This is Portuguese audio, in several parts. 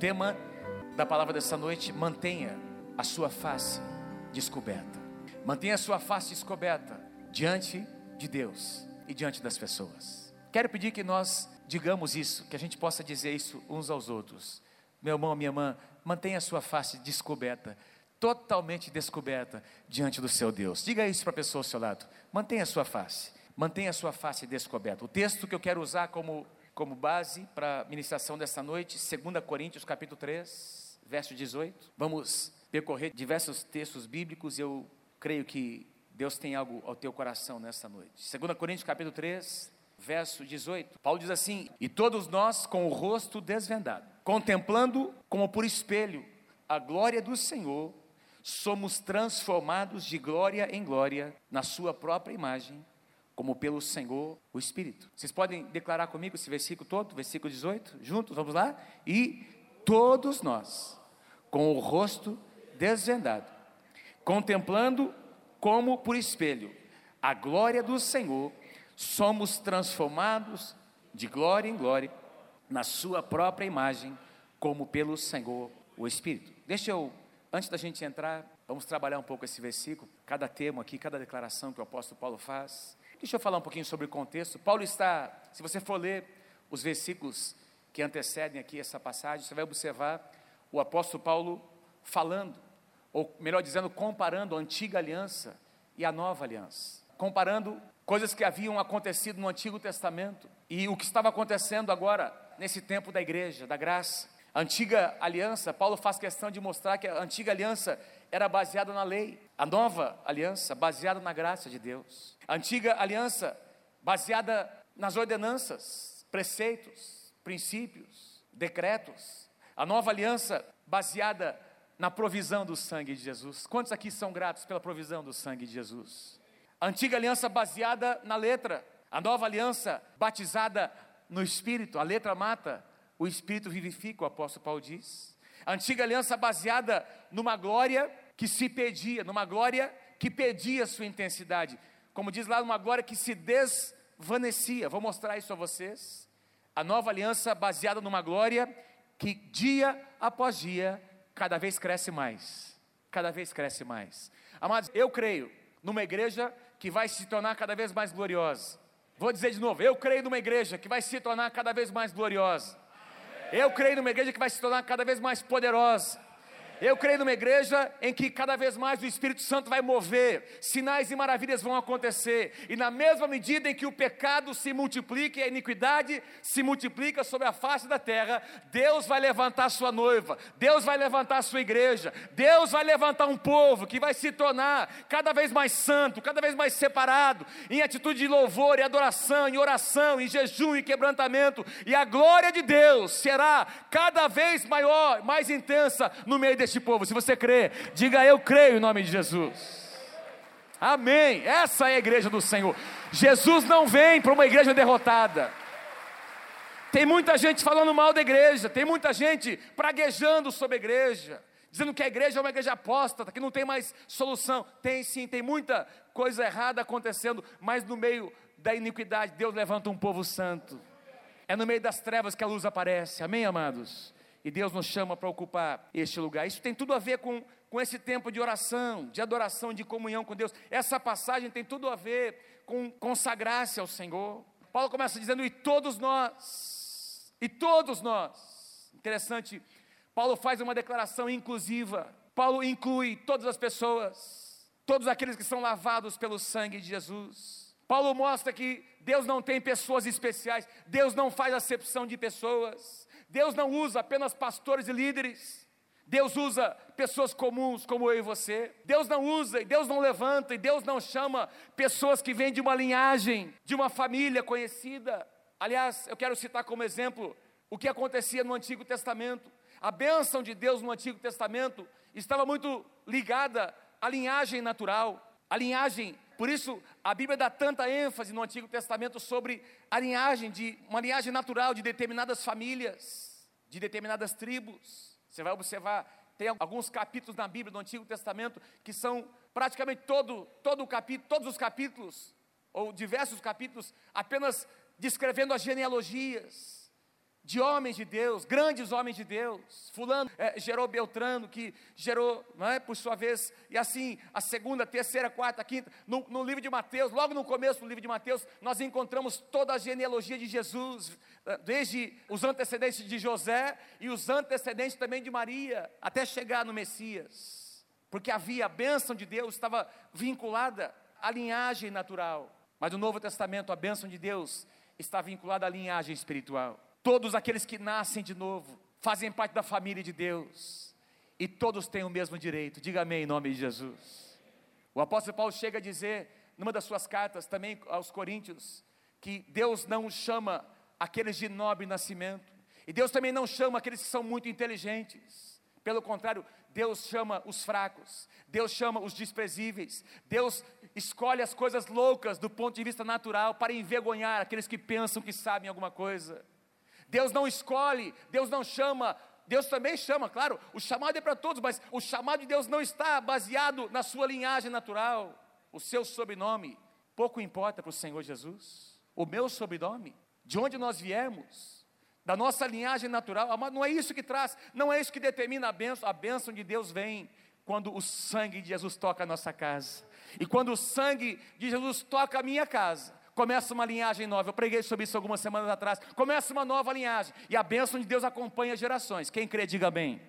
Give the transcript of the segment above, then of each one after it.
tema da palavra dessa noite: mantenha a sua face descoberta. Mantenha a sua face descoberta diante de Deus e diante das pessoas. Quero pedir que nós digamos isso, que a gente possa dizer isso uns aos outros. Meu irmão, minha irmã, mantenha a sua face descoberta, totalmente descoberta diante do seu Deus. Diga isso para a pessoa ao seu lado. Mantenha a sua face, mantenha a sua face descoberta. O texto que eu quero usar como, como base para a ministração dessa noite, 2 Coríntios capítulo 3, verso 18. Vamos percorrer diversos textos bíblicos e eu creio que Deus tem algo ao teu coração nessa noite. 2 Coríntios capítulo 3, verso 18. Paulo diz assim: E todos nós com o rosto desvendado, contemplando como por espelho a glória do Senhor, somos transformados de glória em glória na sua própria imagem, como pelo Senhor o Espírito. Vocês podem declarar comigo esse versículo todo, versículo 18, juntos, vamos lá? E todos nós, com o rosto desvendado, contemplando como por espelho a glória do Senhor, somos transformados de glória em glória na Sua própria imagem, como pelo Senhor o Espírito. Deixa eu, antes da gente entrar, vamos trabalhar um pouco esse versículo, cada termo aqui, cada declaração que o apóstolo Paulo faz. Deixa eu falar um pouquinho sobre o contexto. Paulo está, se você for ler os versículos que antecedem aqui essa passagem, você vai observar o apóstolo Paulo falando ou melhor dizendo, comparando a antiga aliança e a nova aliança, comparando coisas que haviam acontecido no Antigo Testamento e o que estava acontecendo agora nesse tempo da igreja, da graça. A antiga aliança, Paulo faz questão de mostrar que a antiga aliança era baseada na lei, a nova aliança baseada na graça de Deus. A antiga aliança baseada nas ordenanças, preceitos, princípios, decretos. A nova aliança baseada na provisão do sangue de Jesus. Quantos aqui são gratos pela provisão do sangue de Jesus? A antiga aliança baseada na letra, a nova aliança batizada no Espírito. A letra mata, o Espírito vivifica, o apóstolo Paulo diz. A antiga aliança baseada numa glória que se pedia, numa glória que pedia sua intensidade. Como diz lá, numa glória que se desvanecia. Vou mostrar isso a vocês. A nova aliança baseada numa glória que dia após dia cada vez cresce mais. Cada vez cresce mais. Amados, eu creio numa igreja que vai se tornar cada vez mais gloriosa. Vou dizer de novo, eu creio numa igreja que vai se tornar cada vez mais gloriosa. Eu creio numa igreja que vai se tornar cada vez mais poderosa. Eu creio numa igreja em que cada vez mais o Espírito Santo vai mover, sinais e maravilhas vão acontecer, e na mesma medida em que o pecado se multiplica e a iniquidade se multiplica sobre a face da terra, Deus vai levantar sua noiva, Deus vai levantar sua igreja, Deus vai levantar um povo que vai se tornar cada vez mais santo, cada vez mais separado, em atitude de louvor e adoração, em oração, em jejum e quebrantamento, e a glória de Deus será cada vez maior, mais intensa no meio deste este povo. Se você crê, diga eu creio em nome de Jesus. Amém. Essa é a igreja do Senhor. Jesus não vem para uma igreja derrotada. Tem muita gente falando mal da igreja, tem muita gente praguejando sobre a igreja, dizendo que a igreja é uma igreja apóstata, que não tem mais solução. Tem sim, tem muita coisa errada acontecendo, mas no meio da iniquidade, Deus levanta um povo santo. É no meio das trevas que a luz aparece. Amém, amados? E Deus nos chama para ocupar este lugar. Isso tem tudo a ver com, com esse tempo de oração, de adoração, de comunhão com Deus. Essa passagem tem tudo a ver com consagrar-se ao Senhor. Paulo começa dizendo: e todos nós, e todos nós. Interessante, Paulo faz uma declaração inclusiva. Paulo inclui todas as pessoas, todos aqueles que são lavados pelo sangue de Jesus. Paulo mostra que Deus não tem pessoas especiais, Deus não faz acepção de pessoas. Deus não usa apenas pastores e líderes. Deus usa pessoas comuns como eu e você. Deus não usa, e Deus não levanta, e Deus não chama pessoas que vêm de uma linhagem, de uma família conhecida. Aliás, eu quero citar como exemplo o que acontecia no Antigo Testamento. A bênção de Deus no Antigo Testamento estava muito ligada à linhagem natural, à linhagem por isso, a Bíblia dá tanta ênfase no Antigo Testamento sobre a linhagem, de, uma linhagem natural de determinadas famílias, de determinadas tribos. Você vai observar, tem alguns capítulos na Bíblia do Antigo Testamento que são praticamente todo, todo o capítulo, todos os capítulos, ou diversos capítulos, apenas descrevendo as genealogias de homens de Deus, grandes homens de Deus. Fulano é, gerou Beltrano, que gerou, é, por sua vez, e assim, a segunda, terceira, quarta, quinta. No, no, livro de Mateus, logo no começo do livro de Mateus, nós encontramos toda a genealogia de Jesus, eh, desde os antecedentes de José e os antecedentes também de Maria, até chegar no Messias. Porque havia a bênção de Deus, estava vinculada à linhagem natural. Mas no Novo Testamento, a bênção de Deus está vinculada à linhagem espiritual. Todos aqueles que nascem de novo fazem parte da família de Deus e todos têm o mesmo direito. Diga amém em nome de Jesus. O apóstolo Paulo chega a dizer, numa das suas cartas também aos Coríntios, que Deus não chama aqueles de nobre nascimento, e Deus também não chama aqueles que são muito inteligentes. Pelo contrário, Deus chama os fracos, Deus chama os desprezíveis, Deus escolhe as coisas loucas do ponto de vista natural para envergonhar aqueles que pensam que sabem alguma coisa. Deus não escolhe, Deus não chama, Deus também chama, claro, o chamado é para todos, mas o chamado de Deus não está baseado na sua linhagem natural, o seu sobrenome, pouco importa para o Senhor Jesus, o meu sobrenome, de onde nós viemos, da nossa linhagem natural, não é isso que traz, não é isso que determina a bênção, a bênção de Deus vem quando o sangue de Jesus toca a nossa casa, e quando o sangue de Jesus toca a minha casa, começa uma linhagem nova. Eu preguei sobre isso algumas semanas atrás. Começa uma nova linhagem. E a bênção de Deus acompanha gerações. Quem crê, diga bem.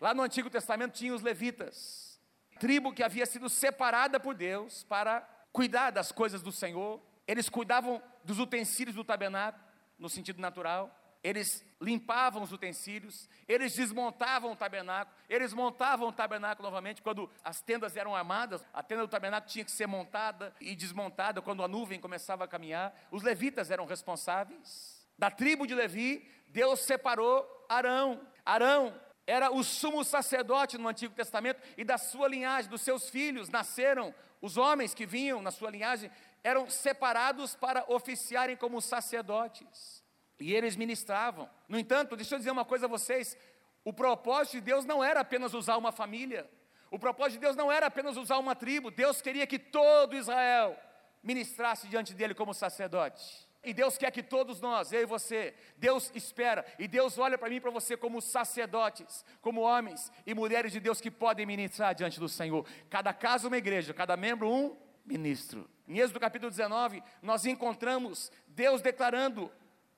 Lá no Antigo Testamento tinha os levitas, tribo que havia sido separada por Deus para cuidar das coisas do Senhor. Eles cuidavam dos utensílios do tabernáculo, no sentido natural eles limpavam os utensílios, eles desmontavam o tabernáculo, eles montavam o tabernáculo novamente quando as tendas eram armadas, a tenda do tabernáculo tinha que ser montada e desmontada quando a nuvem começava a caminhar. Os levitas eram responsáveis. Da tribo de Levi, Deus separou Arão. Arão era o sumo sacerdote no Antigo Testamento e da sua linhagem, dos seus filhos, nasceram os homens que vinham na sua linhagem, eram separados para oficiarem como sacerdotes. E eles ministravam. No entanto, deixa eu dizer uma coisa a vocês: o propósito de Deus não era apenas usar uma família, o propósito de Deus não era apenas usar uma tribo, Deus queria que todo Israel ministrasse diante dele como sacerdote. E Deus quer que todos nós, eu e você, Deus espera, e Deus olha para mim e para você como sacerdotes, como homens e mulheres de Deus que podem ministrar diante do Senhor. Cada casa uma igreja, cada membro um ministro. Em Êxodo capítulo 19, nós encontramos Deus declarando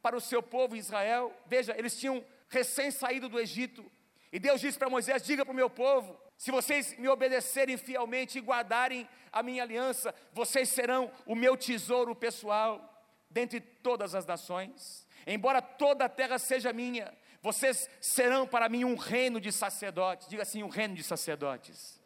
para o seu povo Israel. Veja, eles tinham recém saído do Egito. E Deus disse para Moisés: Diga para o meu povo: se vocês me obedecerem fielmente e guardarem a minha aliança, vocês serão o meu tesouro pessoal dentre todas as nações. Embora toda a terra seja minha, vocês serão para mim um reino de sacerdotes. Diga assim: um reino de sacerdotes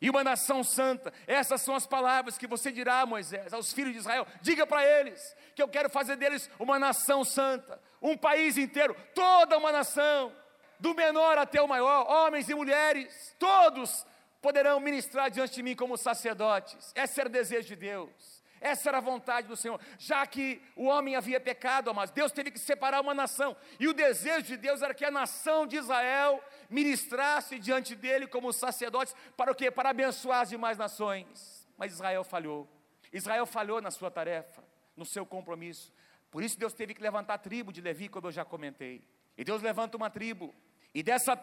e uma nação santa. Essas são as palavras que você dirá Moisés, aos filhos de Israel. Diga para eles que eu quero fazer deles uma nação santa, um país inteiro, toda uma nação, do menor até o maior, homens e mulheres, todos poderão ministrar diante de mim como sacerdotes. Esse era o desejo de Deus. Essa era a vontade do Senhor. Já que o homem havia pecado, mas Deus teve que separar uma nação. E o desejo de Deus era que a nação de Israel ministrasse diante dele como sacerdotes para o quê? Para abençoar as demais nações. Mas Israel falhou. Israel falhou na sua tarefa, no seu compromisso. Por isso Deus teve que levantar a tribo de Levi, como eu já comentei. E Deus levanta uma tribo. E dessa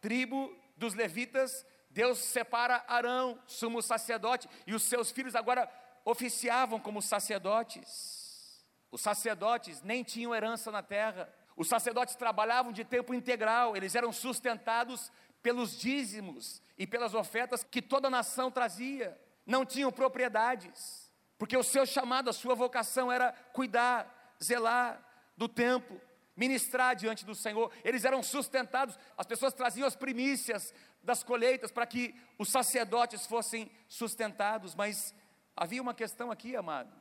tribo dos levitas, Deus separa Arão, sumo sacerdote, e os seus filhos agora oficiavam como sacerdotes. Os sacerdotes nem tinham herança na terra. Os sacerdotes trabalhavam de tempo integral, eles eram sustentados pelos dízimos e pelas ofertas que toda a nação trazia. Não tinham propriedades, porque o seu chamado, a sua vocação era cuidar, zelar do templo, ministrar diante do Senhor. Eles eram sustentados, as pessoas traziam as primícias das colheitas para que os sacerdotes fossem sustentados, mas Havia uma questão aqui, amados.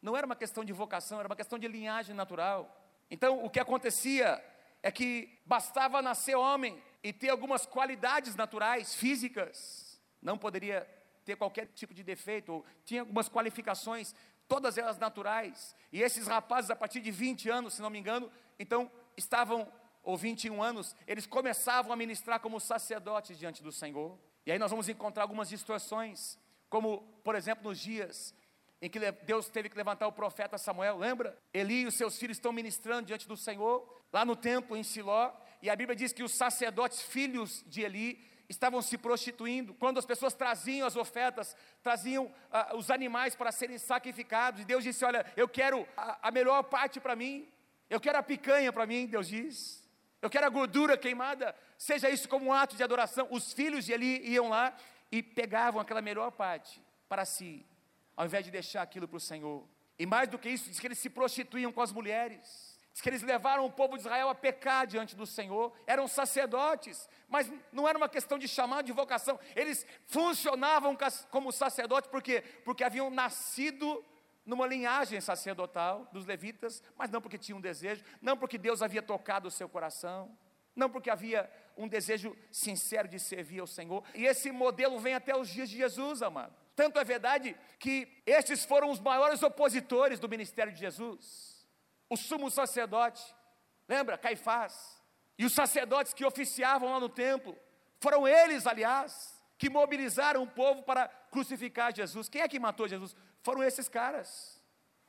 Não era uma questão de vocação, era uma questão de linhagem natural. Então, o que acontecia é que bastava nascer homem e ter algumas qualidades naturais, físicas. Não poderia ter qualquer tipo de defeito, ou tinha algumas qualificações, todas elas naturais. E esses rapazes, a partir de 20 anos, se não me engano, então estavam, ou 21 anos, eles começavam a ministrar como sacerdotes diante do Senhor. E aí nós vamos encontrar algumas distorções como, por exemplo, nos dias em que Deus teve que levantar o profeta Samuel, lembra? Eli e os seus filhos estão ministrando diante do Senhor, lá no templo em Siló, e a Bíblia diz que os sacerdotes, filhos de Eli, estavam se prostituindo. Quando as pessoas traziam as ofertas, traziam ah, os animais para serem sacrificados, e Deus disse: Olha, eu quero a, a melhor parte para mim, eu quero a picanha para mim, Deus diz. Eu quero a gordura queimada, seja isso como um ato de adoração. Os filhos de Eli iam lá e pegavam aquela melhor parte para si ao invés de deixar aquilo para o Senhor. E mais do que isso, diz que eles se prostituíam com as mulheres. Diz que eles levaram o povo de Israel a pecar diante do Senhor. Eram sacerdotes, mas não era uma questão de chamado de vocação. Eles funcionavam como sacerdotes porque porque haviam nascido numa linhagem sacerdotal dos levitas, mas não porque tinham um desejo, não porque Deus havia tocado o seu coração, não porque havia um desejo sincero de servir ao Senhor. E esse modelo vem até os dias de Jesus, amado. Tanto é verdade que estes foram os maiores opositores do ministério de Jesus. O sumo sacerdote, lembra, Caifás, e os sacerdotes que oficiavam lá no templo, foram eles, aliás, que mobilizaram o povo para crucificar Jesus. Quem é que matou Jesus? Foram esses caras,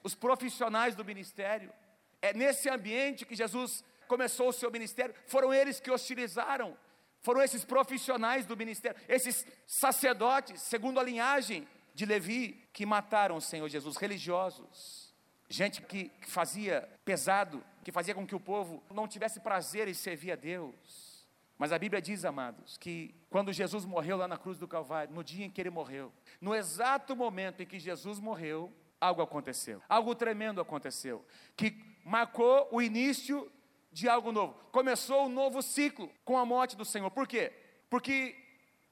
os profissionais do ministério. É nesse ambiente que Jesus começou o seu ministério, foram eles que hostilizaram foram esses profissionais do ministério, esses sacerdotes, segundo a linhagem de Levi, que mataram o Senhor Jesus, religiosos. Gente que fazia pesado, que fazia com que o povo não tivesse prazer em servir a Deus. Mas a Bíblia diz, amados, que quando Jesus morreu lá na cruz do Calvário, no dia em que ele morreu, no exato momento em que Jesus morreu, algo aconteceu, algo tremendo aconteceu, que marcou o início de algo novo. Começou um novo ciclo com a morte do Senhor. Por quê? Porque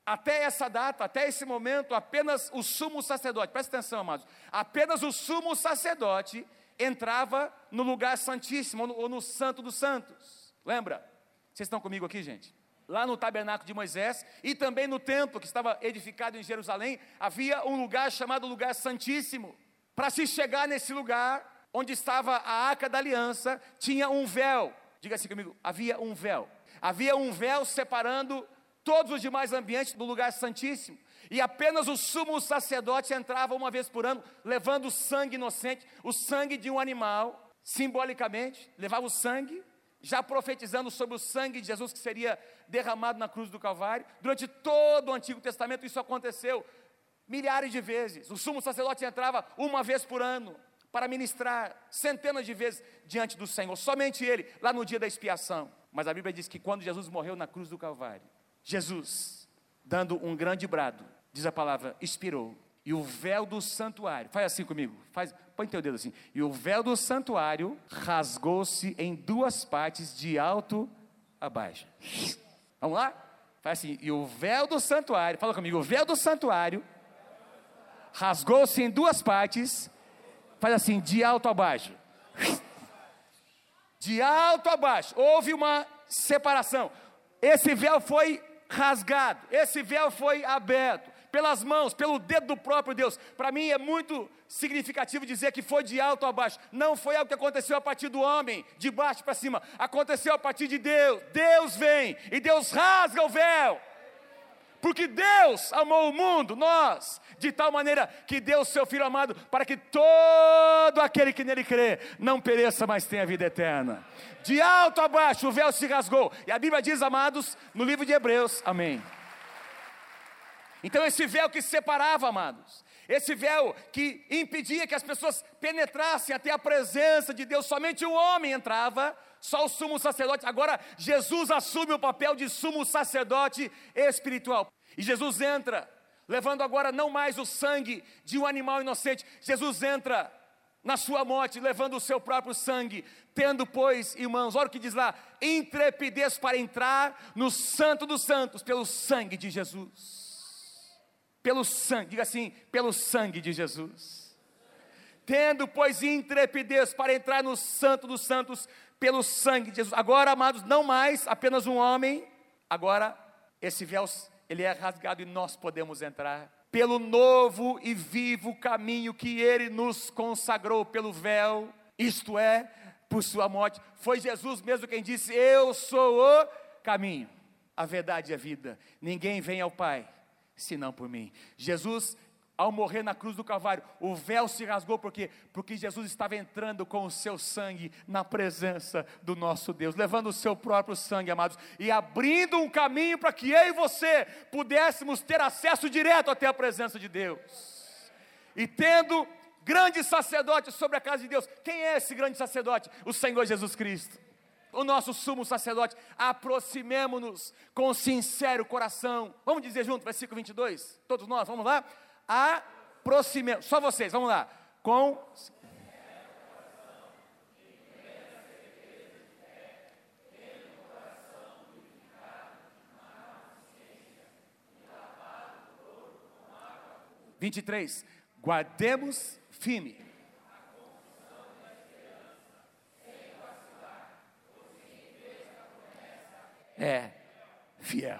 até essa data, até esse momento, apenas o sumo sacerdote, presta atenção, amados, apenas o sumo sacerdote entrava no lugar santíssimo, ou no, ou no santo dos santos. Lembra? Vocês estão comigo aqui, gente? Lá no tabernáculo de Moisés e também no templo que estava edificado em Jerusalém, havia um lugar chamado lugar santíssimo. Para se chegar nesse lugar, onde estava a arca da aliança, tinha um véu Diga assim comigo: havia um véu. Havia um véu separando todos os demais ambientes do lugar santíssimo. E apenas o sumo sacerdote entrava uma vez por ano, levando sangue inocente, o sangue de um animal, simbolicamente, levava o sangue, já profetizando sobre o sangue de Jesus que seria derramado na cruz do Calvário. Durante todo o Antigo Testamento isso aconteceu milhares de vezes. O sumo sacerdote entrava uma vez por ano para ministrar centenas de vezes diante do Senhor, somente Ele, lá no dia da expiação. Mas a Bíblia diz que quando Jesus morreu na cruz do Calvário, Jesus, dando um grande brado, diz a palavra, expirou, e o véu do santuário, faz assim comigo, faz, põe teu dedo assim, e o véu do santuário rasgou-se em duas partes, de alto a baixo. Vamos lá? Faz assim, e o véu do santuário, fala comigo, o véu do santuário rasgou-se em duas partes, Faz assim, de alto a baixo. De alto a baixo. Houve uma separação. Esse véu foi rasgado. Esse véu foi aberto pelas mãos, pelo dedo do próprio Deus. Para mim é muito significativo dizer que foi de alto a baixo. Não foi algo que aconteceu a partir do homem, de baixo para cima. Aconteceu a partir de Deus. Deus vem e Deus rasga o véu. Porque Deus amou o mundo, nós, de tal maneira que deu o seu Filho amado, para que todo aquele que nele crê não pereça, mas tenha vida eterna. De alto a baixo o véu se rasgou. E a Bíblia diz, amados, no livro de Hebreus, amém. Então, esse véu que separava, amados, esse véu que impedia que as pessoas penetrassem até a presença de Deus, somente o homem entrava, só o sumo sacerdote. Agora, Jesus assume o papel de sumo sacerdote espiritual. E Jesus entra, levando agora não mais o sangue de um animal inocente, Jesus entra na sua morte, levando o seu próprio sangue, tendo, pois, irmãos, olha o que diz lá: intrepidez para entrar no Santo dos Santos, pelo sangue de Jesus. Pelo sangue, diga assim, pelo sangue de Jesus. Tendo, pois, intrepidez para entrar no Santo dos Santos, pelo sangue de Jesus. Agora, amados, não mais apenas um homem, agora esse véu ele é rasgado e nós podemos entrar pelo novo e vivo caminho que ele nos consagrou pelo véu, isto é, por sua morte. Foi Jesus mesmo quem disse: Eu sou o caminho, a verdade e a vida. Ninguém vem ao Pai senão por mim. Jesus ao morrer na cruz do Calvário, o véu se rasgou, por quê? Porque Jesus estava entrando com o seu sangue na presença do nosso Deus, levando o seu próprio sangue, amados, e abrindo um caminho para que eu e você pudéssemos ter acesso direto até a presença de Deus. E tendo grande sacerdote sobre a casa de Deus, quem é esse grande sacerdote? O Senhor Jesus Cristo o nosso sumo sacerdote, aproximemo-nos com sincero coração. Vamos dizer junto, versículo 22, todos nós, vamos lá? Aproximemos. Só vocês, vamos lá. Com. Vinte e três. Guardemos firme. É fiel.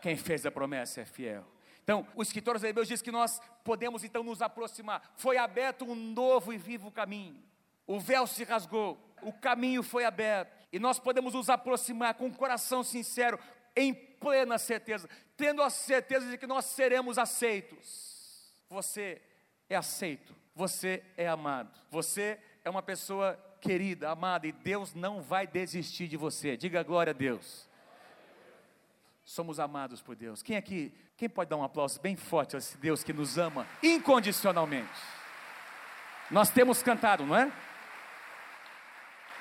Quem fez a promessa é fiel. Então, o escritor aos Hebreus diz que nós podemos então nos aproximar. Foi aberto um novo e vivo caminho. O véu se rasgou, o caminho foi aberto, e nós podemos nos aproximar com um coração sincero, em plena certeza, tendo a certeza de que nós seremos aceitos. Você é aceito, você é amado, você é uma pessoa querida, amada, e Deus não vai desistir de você. Diga glória a Deus somos amados por Deus. Quem aqui, quem pode dar um aplauso bem forte a esse Deus que nos ama incondicionalmente? Nós temos cantado, não é?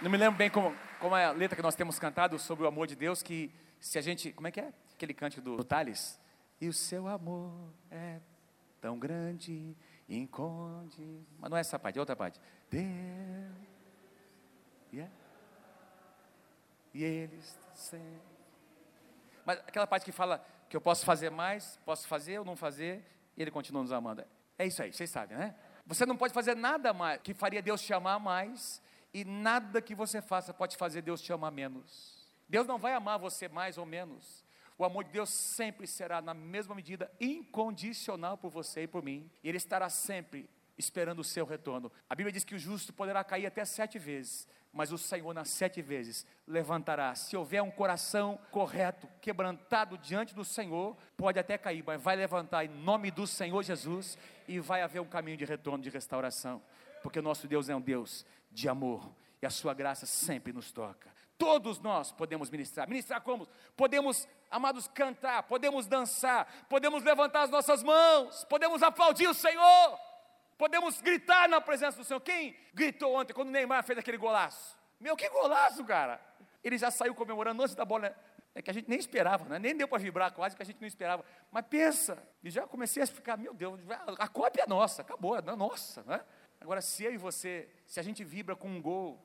Não me lembro bem como, como é a letra que nós temos cantado sobre o amor de Deus, que se a gente, como é que é? Aquele cântico do, do Thales. E o seu amor é tão grande, inconde. Mas não é essa parte, é outra parte. Deus. Yeah. E eles sempre mas aquela parte que fala que eu posso fazer mais, posso fazer ou não fazer, e Ele continua nos amando. É isso aí, vocês sabem, né? Você não pode fazer nada mais que faria Deus te amar mais, e nada que você faça pode fazer Deus te amar menos. Deus não vai amar você mais ou menos. O amor de Deus sempre será, na mesma medida, incondicional por você e por mim. E Ele estará sempre esperando o seu retorno. A Bíblia diz que o justo poderá cair até sete vezes, mas o Senhor nas sete vezes levantará. Se houver um coração correto, quebrantado diante do Senhor, pode até cair, mas vai levantar em nome do Senhor Jesus e vai haver um caminho de retorno, de restauração, porque o nosso Deus é um Deus de amor e a sua graça sempre nos toca. Todos nós podemos ministrar. Ministrar como? Podemos, amados, cantar, podemos dançar, podemos levantar as nossas mãos, podemos aplaudir o Senhor podemos gritar na presença do Senhor. Quem gritou ontem quando o Neymar fez aquele golaço? Meu, que golaço, cara! Ele já saiu comemorando antes da bola. É que a gente nem esperava, né? nem deu para vibrar quase que a gente não esperava. Mas pensa, e já comecei a ficar, meu Deus, a cópia é nossa, acabou, é nossa. Né? Agora, se eu e você, se a gente vibra com um gol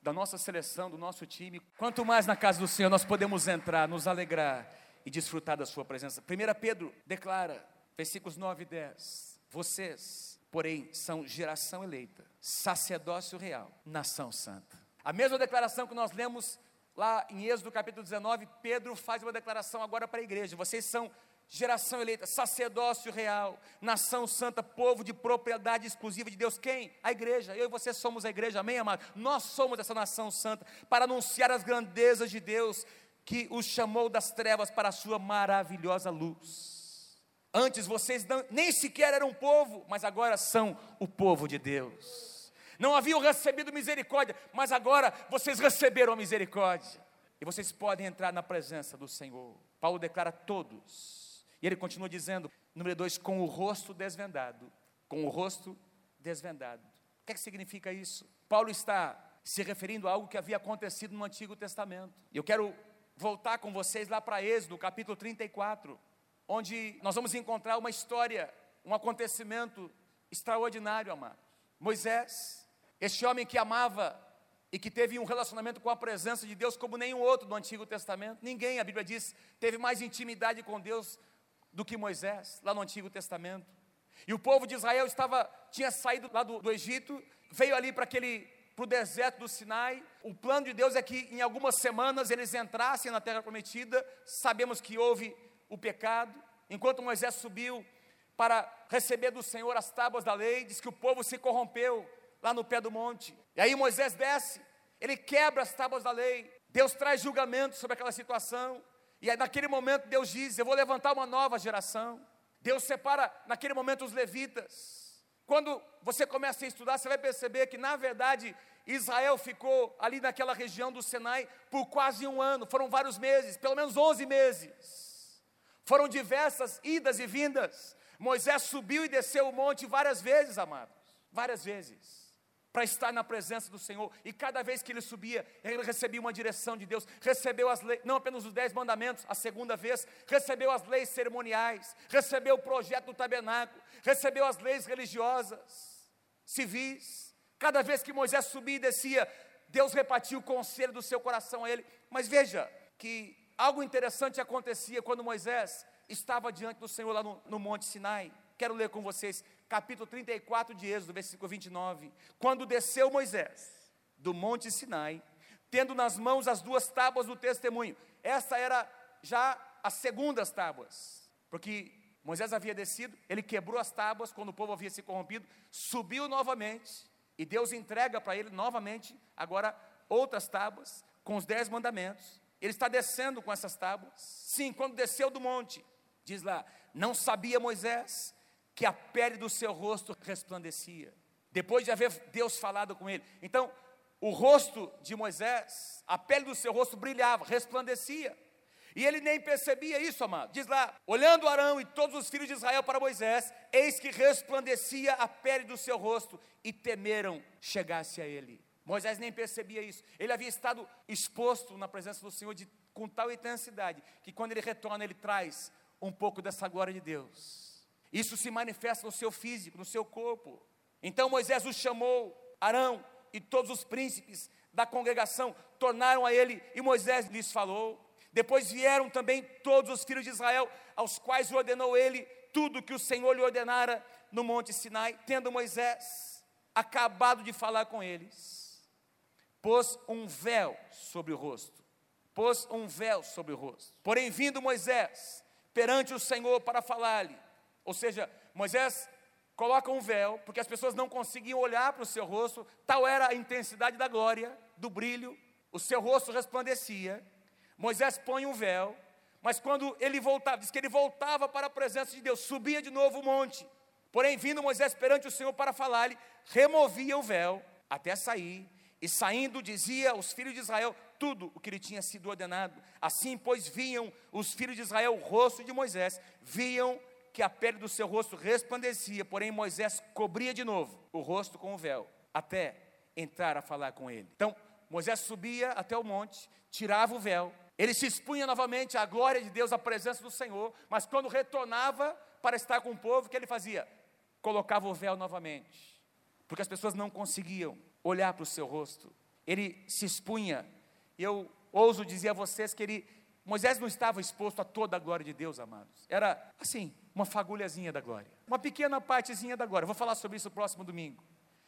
da nossa seleção, do nosso time, quanto mais na casa do Senhor nós podemos entrar, nos alegrar e desfrutar da Sua presença. 1 Pedro declara, versículos 9 e 10: Vocês porém são geração eleita, sacerdócio real, nação santa. A mesma declaração que nós lemos lá em Êxodo capítulo 19, Pedro faz uma declaração agora para a igreja: vocês são geração eleita, sacerdócio real, nação santa, povo de propriedade exclusiva de Deus. Quem? A igreja. Eu e você somos a igreja, amém, amado? Nós somos essa nação santa para anunciar as grandezas de Deus que os chamou das trevas para a sua maravilhosa luz. Antes vocês não, nem sequer eram povo, mas agora são o povo de Deus. Não haviam recebido misericórdia, mas agora vocês receberam a misericórdia. E vocês podem entrar na presença do Senhor. Paulo declara todos. E ele continua dizendo, número 2, com o rosto desvendado. Com o rosto desvendado. O que, é que significa isso? Paulo está se referindo a algo que havia acontecido no Antigo Testamento. Eu quero voltar com vocês lá para Êxodo, capítulo 34 onde nós vamos encontrar uma história, um acontecimento extraordinário, amado. Moisés, este homem que amava e que teve um relacionamento com a presença de Deus como nenhum outro do Antigo Testamento. Ninguém, a Bíblia diz, teve mais intimidade com Deus do que Moisés, lá no Antigo Testamento. E o povo de Israel estava, tinha saído lá do, do Egito, veio ali para aquele para o deserto do Sinai. O plano de Deus é que em algumas semanas eles entrassem na terra prometida. Sabemos que houve o pecado, enquanto Moisés subiu para receber do Senhor as tábuas da lei, diz que o povo se corrompeu lá no pé do monte. E aí Moisés desce, ele quebra as tábuas da lei. Deus traz julgamento sobre aquela situação. E aí naquele momento Deus diz: Eu vou levantar uma nova geração. Deus separa naquele momento os levitas. Quando você começa a estudar, você vai perceber que, na verdade, Israel ficou ali naquela região do Sinai por quase um ano, foram vários meses, pelo menos 11 meses. Foram diversas idas e vindas. Moisés subiu e desceu o monte várias vezes, amados, várias vezes, para estar na presença do Senhor. E cada vez que ele subia, ele recebia uma direção de Deus, recebeu as leis, não apenas os dez mandamentos, a segunda vez, recebeu as leis cerimoniais, recebeu o projeto do tabernáculo, recebeu as leis religiosas, civis. Cada vez que Moisés subia e descia, Deus repartia o conselho do seu coração a ele. Mas veja que algo interessante acontecia quando Moisés estava diante do Senhor lá no, no Monte Sinai. Quero ler com vocês, capítulo 34 de Êxodo, versículo 29. Quando desceu Moisés do Monte Sinai, tendo nas mãos as duas tábuas do testemunho. Essa era já as segundas tábuas, porque Moisés havia descido, ele quebrou as tábuas quando o povo havia se corrompido, subiu novamente, e Deus entrega para ele novamente, agora, outras tábuas, com os dez mandamentos. Ele está descendo com essas tábuas. Sim, quando desceu do monte, diz lá: Não sabia Moisés que a pele do seu rosto resplandecia. Depois de haver Deus falado com ele. Então, o rosto de Moisés, a pele do seu rosto brilhava, resplandecia. E ele nem percebia isso, amado. Diz lá: olhando Arão e todos os filhos de Israel para Moisés, eis que resplandecia a pele do seu rosto, e temeram chegasse a ele. Moisés nem percebia isso. Ele havia estado exposto na presença do Senhor de, com tal intensidade, que quando ele retorna, ele traz um pouco dessa glória de Deus. Isso se manifesta no seu físico, no seu corpo. Então Moisés o chamou, Arão e todos os príncipes da congregação tornaram a ele, e Moisés lhes falou. Depois vieram também todos os filhos de Israel, aos quais ordenou ele tudo que o Senhor lhe ordenara no monte Sinai, tendo Moisés acabado de falar com eles, pôs um véu sobre o rosto. Pôs um véu sobre o rosto. Porém, vindo Moisés perante o Senhor para falar-lhe, ou seja, Moisés coloca um véu, porque as pessoas não conseguiam olhar para o seu rosto, tal era a intensidade da glória, do brilho, o seu rosto resplandecia. Moisés põe um véu, mas quando ele voltava, diz que ele voltava para a presença de Deus, subia de novo o monte. Porém, vindo Moisés perante o Senhor para falar-lhe, removia o véu até sair, e saindo dizia aos filhos de Israel tudo o que lhe tinha sido ordenado. Assim, pois, viam os filhos de Israel o rosto de Moisés, viam que a pele do seu rosto resplandecia, porém Moisés cobria de novo o rosto com o véu, até entrar a falar com ele. Então, Moisés subia até o monte, tirava o véu, ele se expunha novamente à glória de Deus, à presença do Senhor, mas quando retornava para estar com o povo, o que ele fazia? Colocava o véu novamente, porque as pessoas não conseguiam olhar para o seu rosto. Ele se expunha, e eu ouso dizer a vocês que ele, Moisés não estava exposto a toda a glória de Deus, amados. Era assim, uma fagulhazinha da glória, uma pequena partezinha da glória. Vou falar sobre isso no próximo domingo.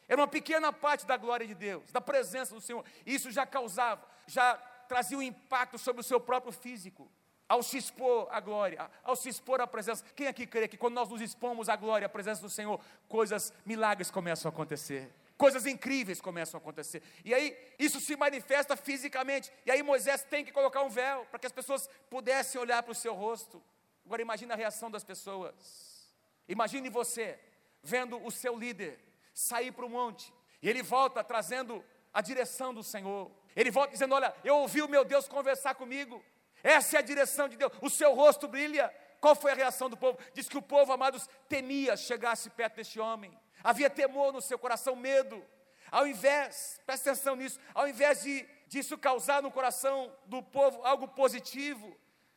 Era uma pequena parte da glória de Deus, da presença do Senhor. Isso já causava, já trazia um impacto sobre o seu próprio físico. Ao se expor à glória, ao se expor à presença. Quem aqui crê que quando nós nos expomos à glória, à presença do Senhor, coisas, milagres começam a acontecer? Coisas incríveis começam a acontecer. E aí, isso se manifesta fisicamente. E aí, Moisés tem que colocar um véu para que as pessoas pudessem olhar para o seu rosto. Agora, imagine a reação das pessoas. Imagine você vendo o seu líder sair para o monte e ele volta trazendo a direção do Senhor. Ele volta dizendo: Olha, eu ouvi o meu Deus conversar comigo. Essa é a direção de Deus. O seu rosto brilha. Qual foi a reação do povo? Diz que o povo, amados, temia chegasse perto deste homem. Havia temor no seu coração, medo. Ao invés, presta atenção nisso, ao invés de disso causar no coração do povo algo positivo,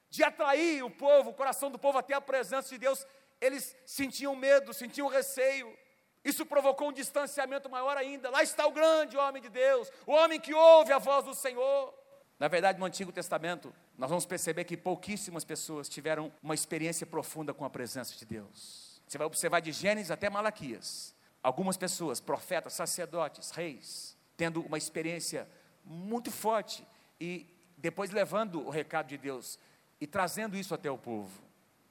de atrair o povo, o coração do povo até a presença de Deus, eles sentiam medo, sentiam receio. Isso provocou um distanciamento maior ainda. Lá está o grande homem de Deus, o homem que ouve a voz do Senhor. Na verdade, no Antigo Testamento, nós vamos perceber que pouquíssimas pessoas tiveram uma experiência profunda com a presença de Deus. Você vai observar de Gênesis até Malaquias. Algumas pessoas, profetas, sacerdotes, reis, tendo uma experiência muito forte e depois levando o recado de Deus e trazendo isso até o povo.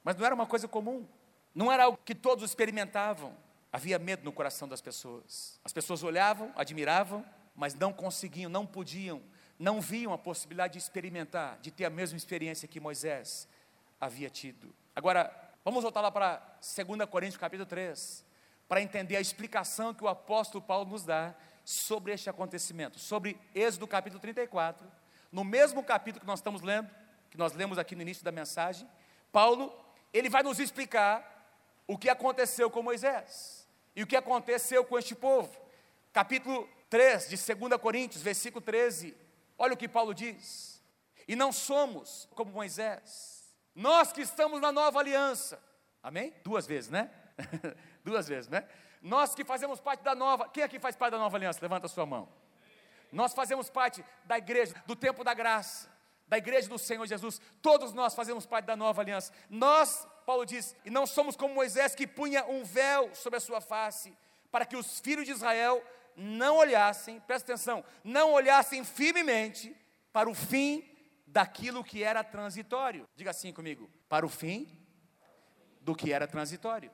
Mas não era uma coisa comum, não era algo que todos experimentavam. Havia medo no coração das pessoas. As pessoas olhavam, admiravam, mas não conseguiam, não podiam, não viam a possibilidade de experimentar, de ter a mesma experiência que Moisés havia tido. Agora, Vamos voltar lá para 2 Coríntios capítulo 3, para entender a explicação que o apóstolo Paulo nos dá sobre este acontecimento, sobre Êxodo capítulo 34, no mesmo capítulo que nós estamos lendo, que nós lemos aqui no início da mensagem, Paulo, ele vai nos explicar o que aconteceu com Moisés e o que aconteceu com este povo. Capítulo 3 de 2 Coríntios, versículo 13. Olha o que Paulo diz: E não somos como Moisés, nós que estamos na nova aliança. Amém? Duas vezes, né? Duas vezes, né? Nós que fazemos parte da nova. Quem aqui faz parte da nova aliança? Levanta a sua mão. Nós fazemos parte da igreja, do tempo da graça, da igreja do Senhor Jesus. Todos nós fazemos parte da nova aliança. Nós, Paulo diz, e não somos como Moisés que punha um véu sobre a sua face, para que os filhos de Israel não olhassem, presta atenção, não olhassem firmemente para o fim daquilo que era transitório. Diga assim comigo: para o fim do que era transitório.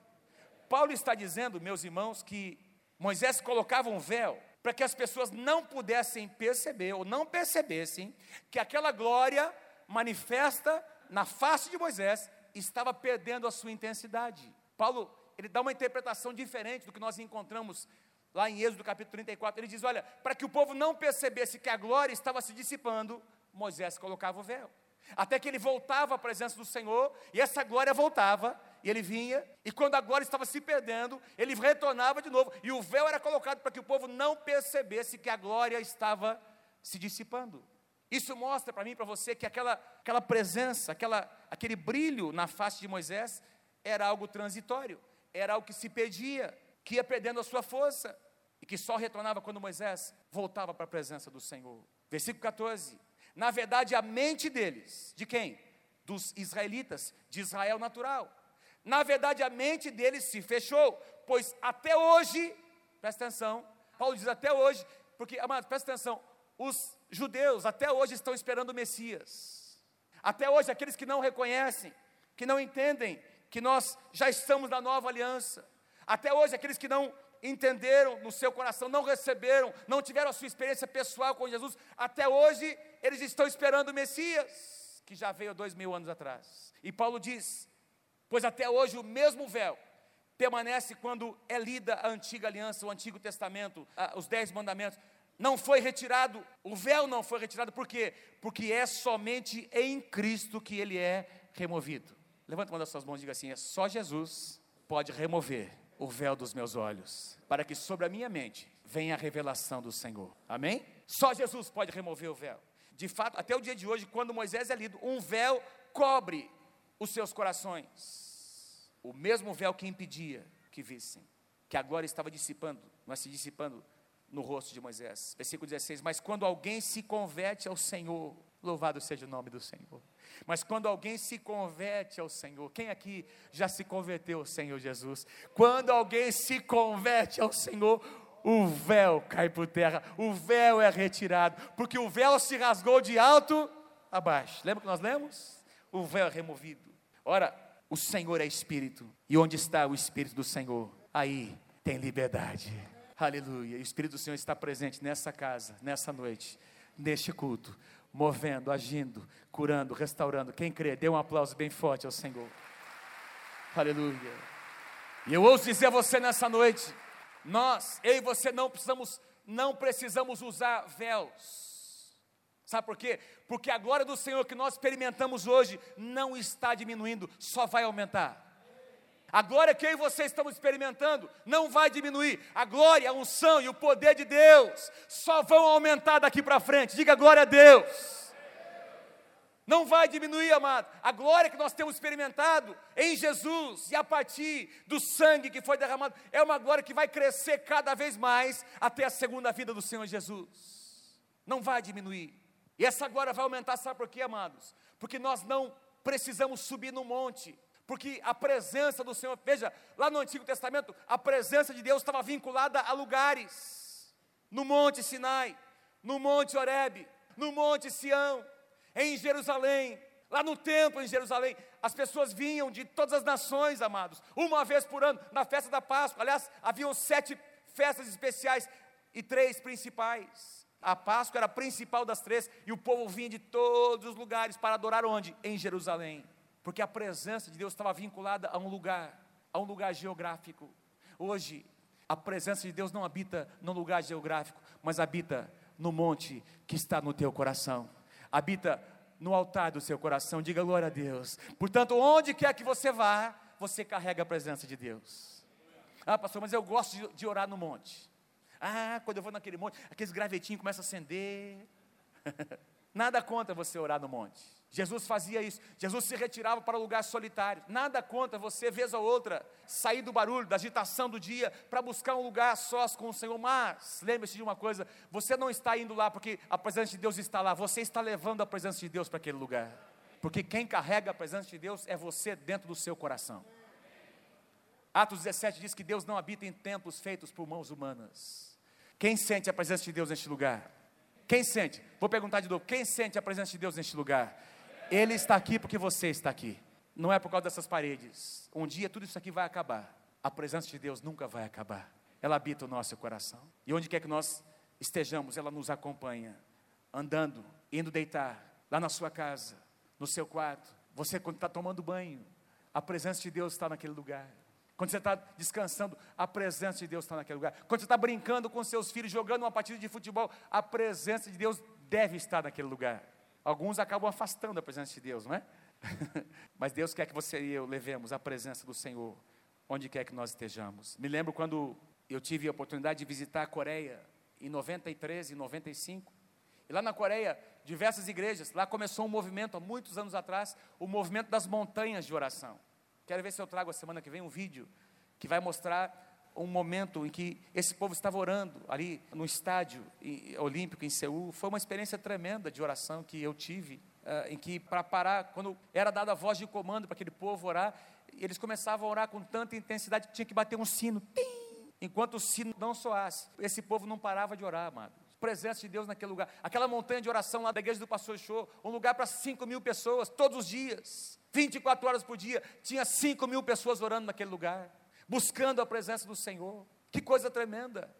Paulo está dizendo, meus irmãos, que Moisés colocava um véu para que as pessoas não pudessem perceber ou não percebessem que aquela glória manifesta na face de Moisés estava perdendo a sua intensidade. Paulo, ele dá uma interpretação diferente do que nós encontramos lá em Êxodo capítulo 34. Ele diz: Olha, para que o povo não percebesse que a glória estava se dissipando, Moisés colocava o véu. Até que ele voltava à presença do Senhor, e essa glória voltava, e ele vinha, e quando a glória estava se perdendo, ele retornava de novo, e o véu era colocado para que o povo não percebesse que a glória estava se dissipando. Isso mostra para mim e para você que aquela, aquela presença, aquela, aquele brilho na face de Moisés era algo transitório, era algo que se perdia, que ia perdendo a sua força, e que só retornava quando Moisés voltava para a presença do Senhor. Versículo 14: na verdade, a mente deles, de quem? Dos israelitas, de Israel natural. Na verdade, a mente deles se fechou, pois até hoje, presta atenção, Paulo diz até hoje, porque, amados, presta atenção, os judeus até hoje estão esperando o Messias. Até hoje, aqueles que não reconhecem, que não entendem que nós já estamos na nova aliança. Até hoje, aqueles que não entenderam no seu coração, não receberam, não tiveram a sua experiência pessoal com Jesus, até hoje eles estão esperando o Messias, que já veio dois mil anos atrás. E Paulo diz: Pois até hoje o mesmo véu permanece quando é lida a antiga aliança, o Antigo Testamento, os Dez Mandamentos. Não foi retirado, o véu não foi retirado, por quê? Porque é somente em Cristo que ele é removido. Levanta uma das suas mãos e diga assim: é só Jesus pode remover o véu dos meus olhos, para que sobre a minha mente venha a revelação do Senhor. Amém? Só Jesus pode remover o véu. De fato, até o dia de hoje, quando Moisés é lido, um véu cobre os seus corações. O mesmo véu que impedia que vissem, que agora estava dissipando, mas se dissipando no rosto de Moisés. Versículo 16: Mas quando alguém se converte ao Senhor, louvado seja o nome do Senhor. Mas quando alguém se converte ao Senhor, quem aqui já se converteu ao Senhor Jesus? Quando alguém se converte ao Senhor, o véu cai por terra, o véu é retirado, porque o véu se rasgou de alto a baixo. Lembra que nós lemos? O véu é removido. Ora, o Senhor é Espírito, e onde está o Espírito do Senhor? Aí tem liberdade. Aleluia. O Espírito do Senhor está presente nessa casa, nessa noite, neste culto movendo, agindo, curando, restaurando. Quem crê, dê um aplauso bem forte ao Senhor. Aleluia. E eu ouço dizer a você nessa noite, nós, eu e você não precisamos, não precisamos usar véus. Sabe por quê? Porque a glória do Senhor que nós experimentamos hoje não está diminuindo, só vai aumentar. A glória que eu e você estamos experimentando não vai diminuir. A glória, a unção e o poder de Deus só vão aumentar daqui para frente. Diga glória a Deus. Não vai diminuir, amado. A glória que nós temos experimentado em Jesus e a partir do sangue que foi derramado é uma glória que vai crescer cada vez mais até a segunda vida do Senhor Jesus. Não vai diminuir. E essa glória vai aumentar, sabe por quê, amados? Porque nós não precisamos subir no monte porque a presença do Senhor, veja, lá no Antigo Testamento, a presença de Deus estava vinculada a lugares, no Monte Sinai, no Monte Horebe, no Monte Sião, em Jerusalém, lá no templo em Jerusalém, as pessoas vinham de todas as nações, amados, uma vez por ano, na festa da Páscoa, aliás, haviam sete festas especiais e três principais. A Páscoa era a principal das três, e o povo vinha de todos os lugares para adorar onde? Em Jerusalém. porque a presença de Deus estava vinculada a um lugar, a um lugar geográfico. Hoje, a presença de Deus não habita num lugar geográfico, mas habita no monte que está no teu coração. Habita no altar do seu coração. Diga glória a Deus. Portanto, onde quer que você vá, você carrega a presença de Deus. Ah, pastor, mas eu gosto de, de orar no monte. Ah, quando eu vou naquele monte, aqueles gravetinhos começam a acender. Nada contra você orar no monte. Jesus fazia isso. Jesus se retirava para lugares solitários. Nada contra você, vez ou outra, sair do barulho, da agitação do dia, para buscar um lugar sós com o Senhor. Mas, lembre-se de uma coisa: você não está indo lá porque a presença de Deus está lá, você está levando a presença de Deus para aquele lugar. Porque quem carrega a presença de Deus é você dentro do seu coração. Atos 17 diz que Deus não habita em templos feitos por mãos humanas. Quem sente a presença de Deus neste lugar? Quem sente? Vou perguntar de novo: quem sente a presença de Deus neste lugar? Ele está aqui porque você está aqui. Não é por causa dessas paredes. Um dia tudo isso aqui vai acabar. A presença de Deus nunca vai acabar. Ela habita o nosso coração. E onde quer que nós estejamos, ela nos acompanha. Andando, indo deitar, lá na sua casa, no seu quarto. Você quando está tomando banho, a presença de Deus está naquele lugar. Quando você está descansando, a presença de Deus está naquele lugar. Quando você está brincando com seus filhos, jogando uma partida de futebol, a presença de Deus deve estar naquele lugar. Alguns acabam afastando a presença de Deus, não é? Mas Deus quer que você e eu levemos a presença do Senhor onde quer que nós estejamos. Me lembro quando eu tive a oportunidade de visitar a Coreia em 93 e 95. E lá na Coreia, diversas igrejas, lá começou um movimento há muitos anos atrás, o movimento das montanhas de oração. Quero ver se eu trago a semana que vem um vídeo que vai mostrar um momento em que esse povo estava orando ali no estádio olímpico em Seul. Foi uma experiência tremenda de oração que eu tive, uh, em que para parar, quando era dada a voz de comando para aquele povo orar, eles começavam a orar com tanta intensidade que tinha que bater um sino. Tim! Enquanto o sino não soasse, esse povo não parava de orar, amado. Presença de Deus naquele lugar. Aquela montanha de oração lá da igreja do pastor Show, um lugar para 5 mil pessoas, todos os dias, 24 horas por dia, tinha 5 mil pessoas orando naquele lugar buscando a presença do Senhor. Que coisa tremenda.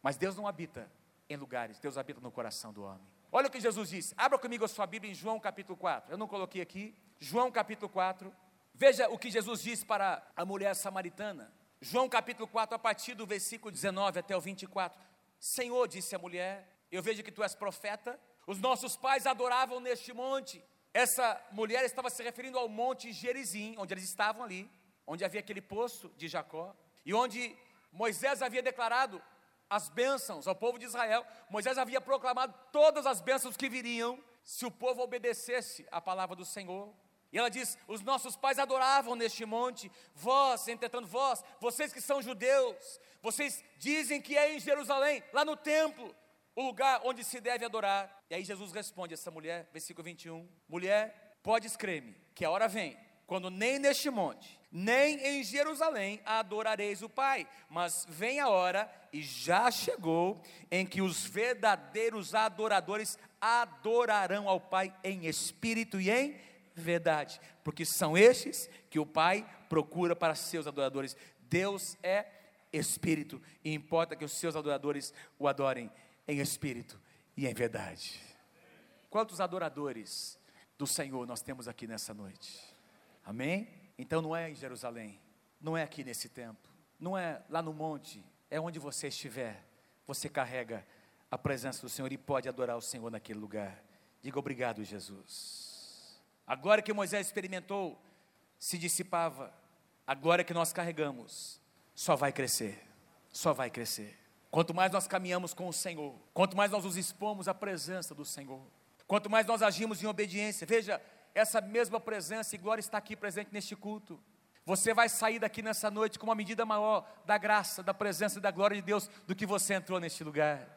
Mas Deus não habita em lugares, Deus habita no coração do homem. Olha o que Jesus disse. Abra comigo a sua Bíblia em João capítulo 4. Eu não coloquei aqui. João capítulo 4. Veja o que Jesus disse para a mulher samaritana. João capítulo 4, a partir do versículo 19 até o 24. Senhor, disse a mulher, eu vejo que tu és profeta. Os nossos pais adoravam neste monte. Essa mulher estava se referindo ao monte Gerizim, onde eles estavam ali onde havia aquele poço de Jacó, e onde Moisés havia declarado as bênçãos ao povo de Israel, Moisés havia proclamado todas as bênçãos que viriam se o povo obedecesse à palavra do Senhor. E ela diz: Os nossos pais adoravam neste monte, vós, entretanto, vós, vocês que são judeus, vocês dizem que é em Jerusalém, lá no templo, o lugar onde se deve adorar. E aí Jesus responde a essa mulher, versículo 21, mulher, podes crer-me, que a hora vem, quando nem neste monte, nem em Jerusalém adorareis o Pai, mas vem a hora, e já chegou, em que os verdadeiros adoradores adorarão ao Pai em espírito e em verdade, porque são estes que o Pai procura para seus adoradores. Deus é espírito, e importa que os seus adoradores o adorem em espírito e em verdade. Quantos adoradores do Senhor nós temos aqui nessa noite? Amém? Então não é em Jerusalém, não é aqui nesse templo, não é lá no monte, é onde você estiver. Você carrega a presença do Senhor e pode adorar o Senhor naquele lugar. Diga obrigado, Jesus. A glória que Moisés experimentou se dissipava, a glória que nós carregamos só vai crescer, só vai crescer. Quanto mais nós caminhamos com o Senhor, quanto mais nós nos expomos à presença do Senhor, quanto mais nós agimos em obediência, veja, essa mesma presença e glória está aqui presente neste culto. Você vai sair daqui nessa noite com uma medida maior da graça, da presença e da glória de Deus do que você entrou neste lugar.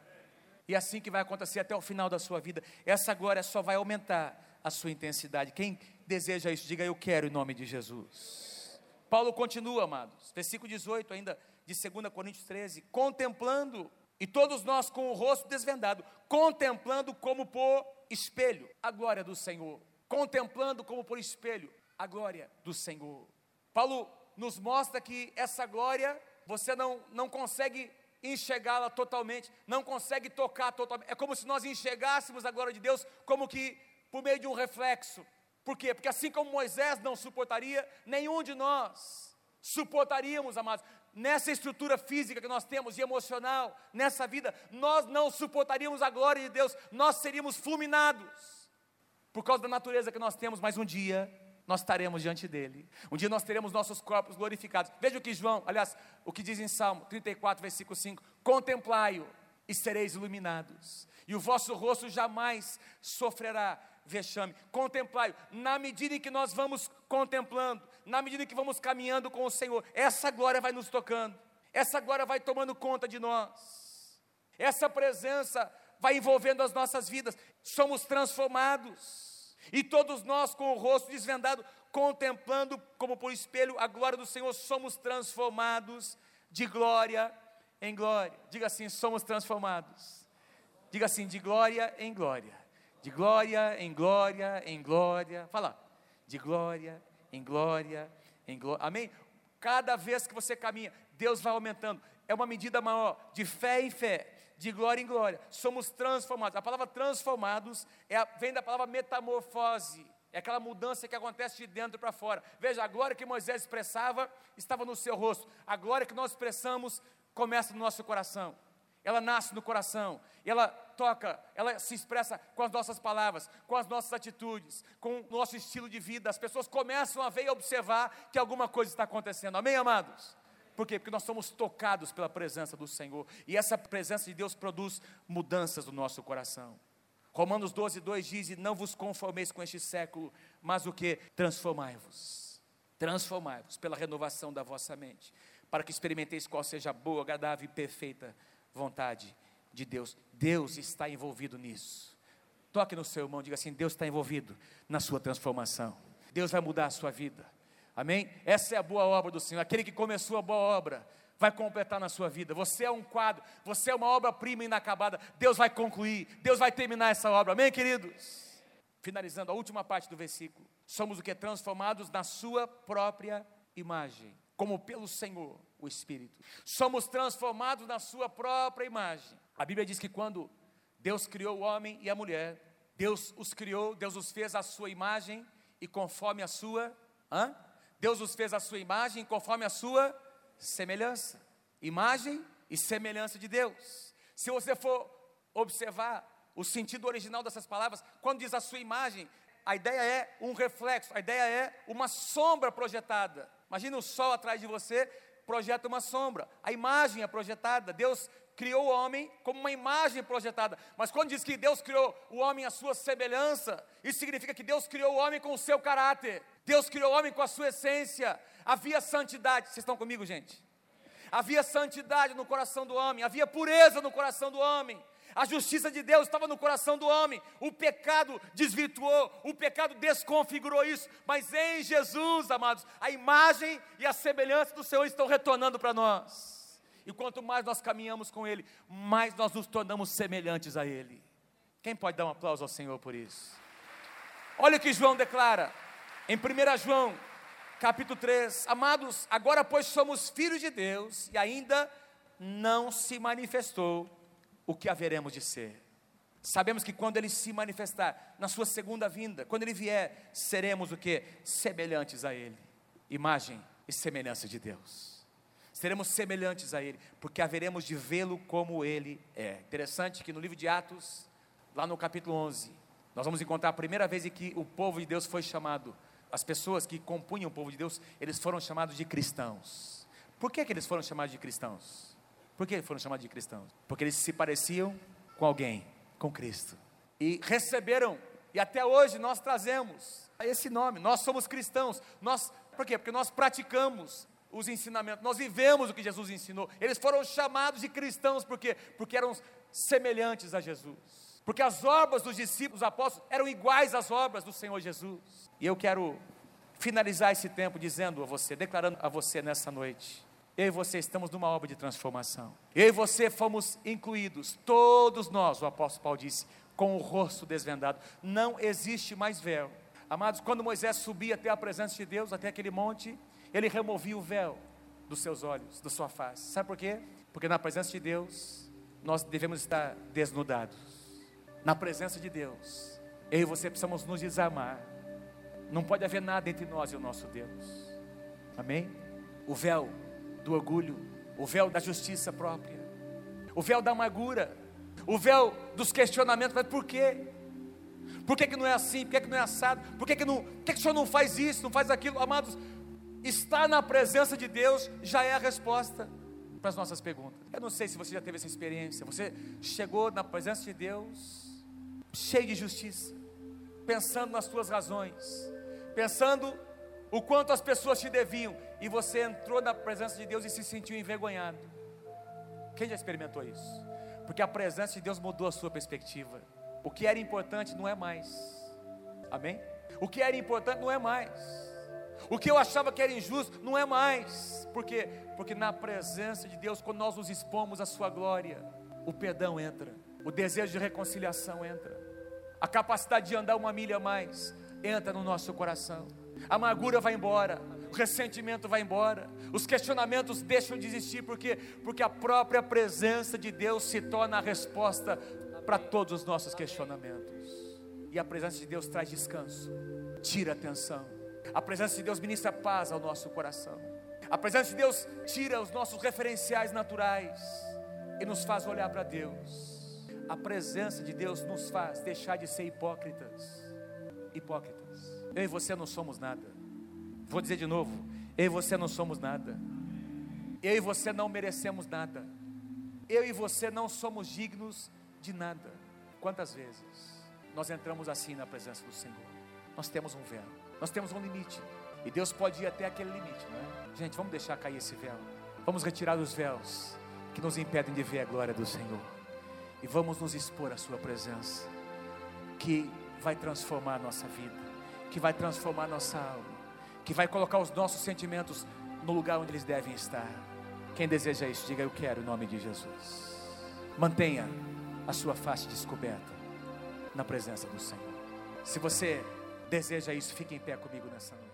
E é assim que vai acontecer até o final da sua vida. Essa glória só vai aumentar a sua intensidade. Quem deseja isso, diga eu quero em nome de Jesus. Paulo continua, amados, versículo 18 ainda de 2 Coríntios 13, contemplando, e todos nós com o rosto desvendado, contemplando como por espelho a glória do Senhor contemplando como por espelho a glória do Senhor. Paulo nos mostra que essa glória você não, não consegue enxergá-la totalmente, não consegue tocar totalmente. É como se nós enxergássemos a glória de Deus como que por meio de um reflexo. Por quê? Porque assim como Moisés não suportaria, nenhum de nós suportaríamos, amados. Nessa estrutura física que nós temos e emocional, nessa vida, nós não suportaríamos a glória de Deus, nós seríamos fulminados por causa da natureza que nós temos, mas um dia nós estaremos diante dele. Um dia nós teremos nossos corpos glorificados. Veja o que João, aliás, o que diz em Salmo 34, versículo 5: Contemplai-o e sereis iluminados, e o vosso rosto jamais sofrerá vexame. Contemplai-o, na medida em que nós vamos contemplando, na medida em que vamos caminhando com o Senhor, essa glória vai nos tocando, essa glória vai tomando conta de nós, essa presença vai envolvendo as nossas vidas, somos transformados, e todos nós com o rosto desvendado, contemplando como por espelho a glória do Senhor, somos transformados de glória em glória. Diga assim: somos transformados. Diga assim: de glória em glória. De glória em glória em glória. Fala. De glória em glória em glória. Amém? Cada vez que você caminha, Deus vai aumentando. É uma medida maior, de fé em fé, de glória em glória. Somos transformados. A palavra transformados é a, vem da palavra metamorfose. É aquela mudança que acontece de dentro para fora. Veja, a glória que Moisés expressava estava no seu rosto. A glória que nós expressamos começa no nosso coração. Ela nasce no coração, ela toca, ela se expressa com as nossas palavras, com as nossas atitudes, com o nosso estilo de vida. As pessoas começam a ver e observar que alguma coisa está acontecendo. Amém, amados? Por quê? Porque nós somos tocados pela presença do Senhor. E essa presença de Deus produz mudanças no nosso coração. Romanos 12, 2 diz: Não vos conformeis com este século, mas o que? Transformai-vos. Transformai-vos pela renovação da vossa mente para que experimenteis qual seja a boa, agradável e perfeita vontade de Deus. Deus está envolvido nisso. Toque no seu irmão, diga assim: Deus está envolvido na sua transformação. Deus vai mudar a sua vida. Amém? Essa é a boa obra do Senhor. Aquele que começou a boa obra vai completar na sua vida. Você é um quadro, você é uma obra-prima inacabada. Deus vai concluir, Deus vai terminar essa obra. Amém, queridos? Finalizando a última parte do versículo. Somos o que? Transformados na sua própria imagem como pelo Senhor, o Espírito. Somos transformados na Sua própria imagem. A Bíblia diz que quando Deus criou o homem e a mulher, Deus os criou, Deus os fez à Sua imagem e conforme a Sua. Hã? Deus os fez à Sua imagem e conforme a Sua semelhança. Imagem e semelhança de Deus. Se você for observar o sentido original dessas palavras, quando diz a sua imagem, a ideia é um reflexo, a ideia é uma sombra projetada. Imagina o sol atrás de você, projeta uma sombra. A imagem é projetada. Deus criou o homem como uma imagem projetada. Mas quando diz que Deus criou o homem à sua semelhança, isso significa que Deus criou o homem com o seu caráter. Deus criou o homem com a sua essência. Havia santidade. Vocês estão comigo, gente? Havia santidade no coração do homem, havia pureza no coração do homem. A justiça de Deus estava no coração do homem. O pecado desvirtuou, o pecado desconfigurou isso. Mas em Jesus, amados, a imagem e a semelhança do Senhor estão retornando para nós. E quanto mais nós caminhamos com Ele, mais nós nos tornamos semelhantes a Ele. Quem pode dar um aplauso ao Senhor por isso? Olha o que João declara em 1 João, capítulo 3: Amados, agora pois somos filhos de Deus e ainda não se manifestou o que haveremos de ser. Sabemos que quando ele se manifestar na sua segunda vinda, quando ele vier, seremos o que? Semelhantes a ele. Imagem e semelhança de Deus. Seremos semelhantes a ele, porque haveremos de vê-lo como ele é. Interessante que no livro de Atos, lá no capítulo 11, nós vamos encontrar a primeira vez em que o povo de Deus foi chamado, as pessoas que compunham o povo de Deus, eles foram chamados de cristãos. Por que, que eles foram chamados de cristãos? Por que foram chamados de cristãos? Porque eles se pareciam com alguém, com Cristo. E receberam, e até hoje nós trazemos esse nome. Nós somos cristãos. Nós, por quê? Porque nós praticamos os ensinamentos, nós vivemos o que Jesus ensinou. Eles foram chamados de cristãos por quê? Porque eram semelhantes a Jesus. Porque as obras dos discípulos, apóstolos, eram iguais às obras do Senhor Jesus. E eu quero finalizar esse tempo dizendo a você, declarando a você nessa noite, eu e você estamos numa obra de transformação. Eu e você fomos incluídos, todos nós, o apóstolo Paulo disse, com o rosto desvendado. Não existe mais véu. Amados, quando Moisés subia até a presença de Deus, até aquele monte, ele removia o véu dos seus olhos, da sua face. Sabe por quê? Porque na presença de Deus, nós devemos estar desnudados. Na presença de Deus, eu e você precisamos nos desarmar. Não pode haver nada entre nós e o nosso Deus. Amém? O véu do orgulho, o véu da justiça própria, o véu da amargura, o véu dos questionamentos, mas por quê? Por que, que não é assim? Por que, que não é assado? Por que, que, não, por que, que o Senhor não faz isso, não faz aquilo? Amados, estar na presença de Deus já é a resposta para as nossas perguntas. Eu não sei se você já teve essa experiência. Você chegou na presença de Deus, cheio de justiça, pensando nas suas razões, pensando o quanto as pessoas te deviam, e você entrou na presença de Deus e se sentiu envergonhado. Quem já experimentou isso? Porque a presença de Deus mudou a sua perspectiva. O que era importante não é mais. Amém? O que era importante não é mais. O que eu achava que era injusto não é mais. Por quê? Porque na presença de Deus, quando nós nos expomos à Sua glória, o perdão entra, o desejo de reconciliação entra, a capacidade de andar uma milha a mais entra no nosso coração. A amargura vai embora, o ressentimento vai embora, os questionamentos deixam de existir, porque porque a própria presença de Deus se torna a resposta para todos os nossos questionamentos. E a presença de Deus traz descanso, tira a tensão. A presença de Deus ministra paz ao nosso coração. A presença de Deus tira os nossos referenciais naturais e nos faz olhar para Deus. A presença de Deus nos faz deixar de ser hipócritas. Hipócritas. Eu e você não somos nada. Vou dizer de novo: eu e você não somos nada. Eu e você não merecemos nada. Eu e você não somos dignos de nada. Quantas vezes nós entramos assim na presença do Senhor? Nós temos um véu, nós temos um limite. E Deus pode ir até aquele limite, não é? Gente, vamos deixar cair esse véu. Vamos retirar os véus que nos impedem de ver a glória do Senhor. E vamos nos expor à Sua presença, que vai transformar a nossa vida, que vai transformar a nossa alma, que vai colocar os nossos sentimentos no lugar onde eles devem estar. Quem deseja isso, diga eu quero em nome de Jesus. Mantenha a sua face descoberta na presença do Senhor. Se você deseja isso, fique em pé comigo nessa noite.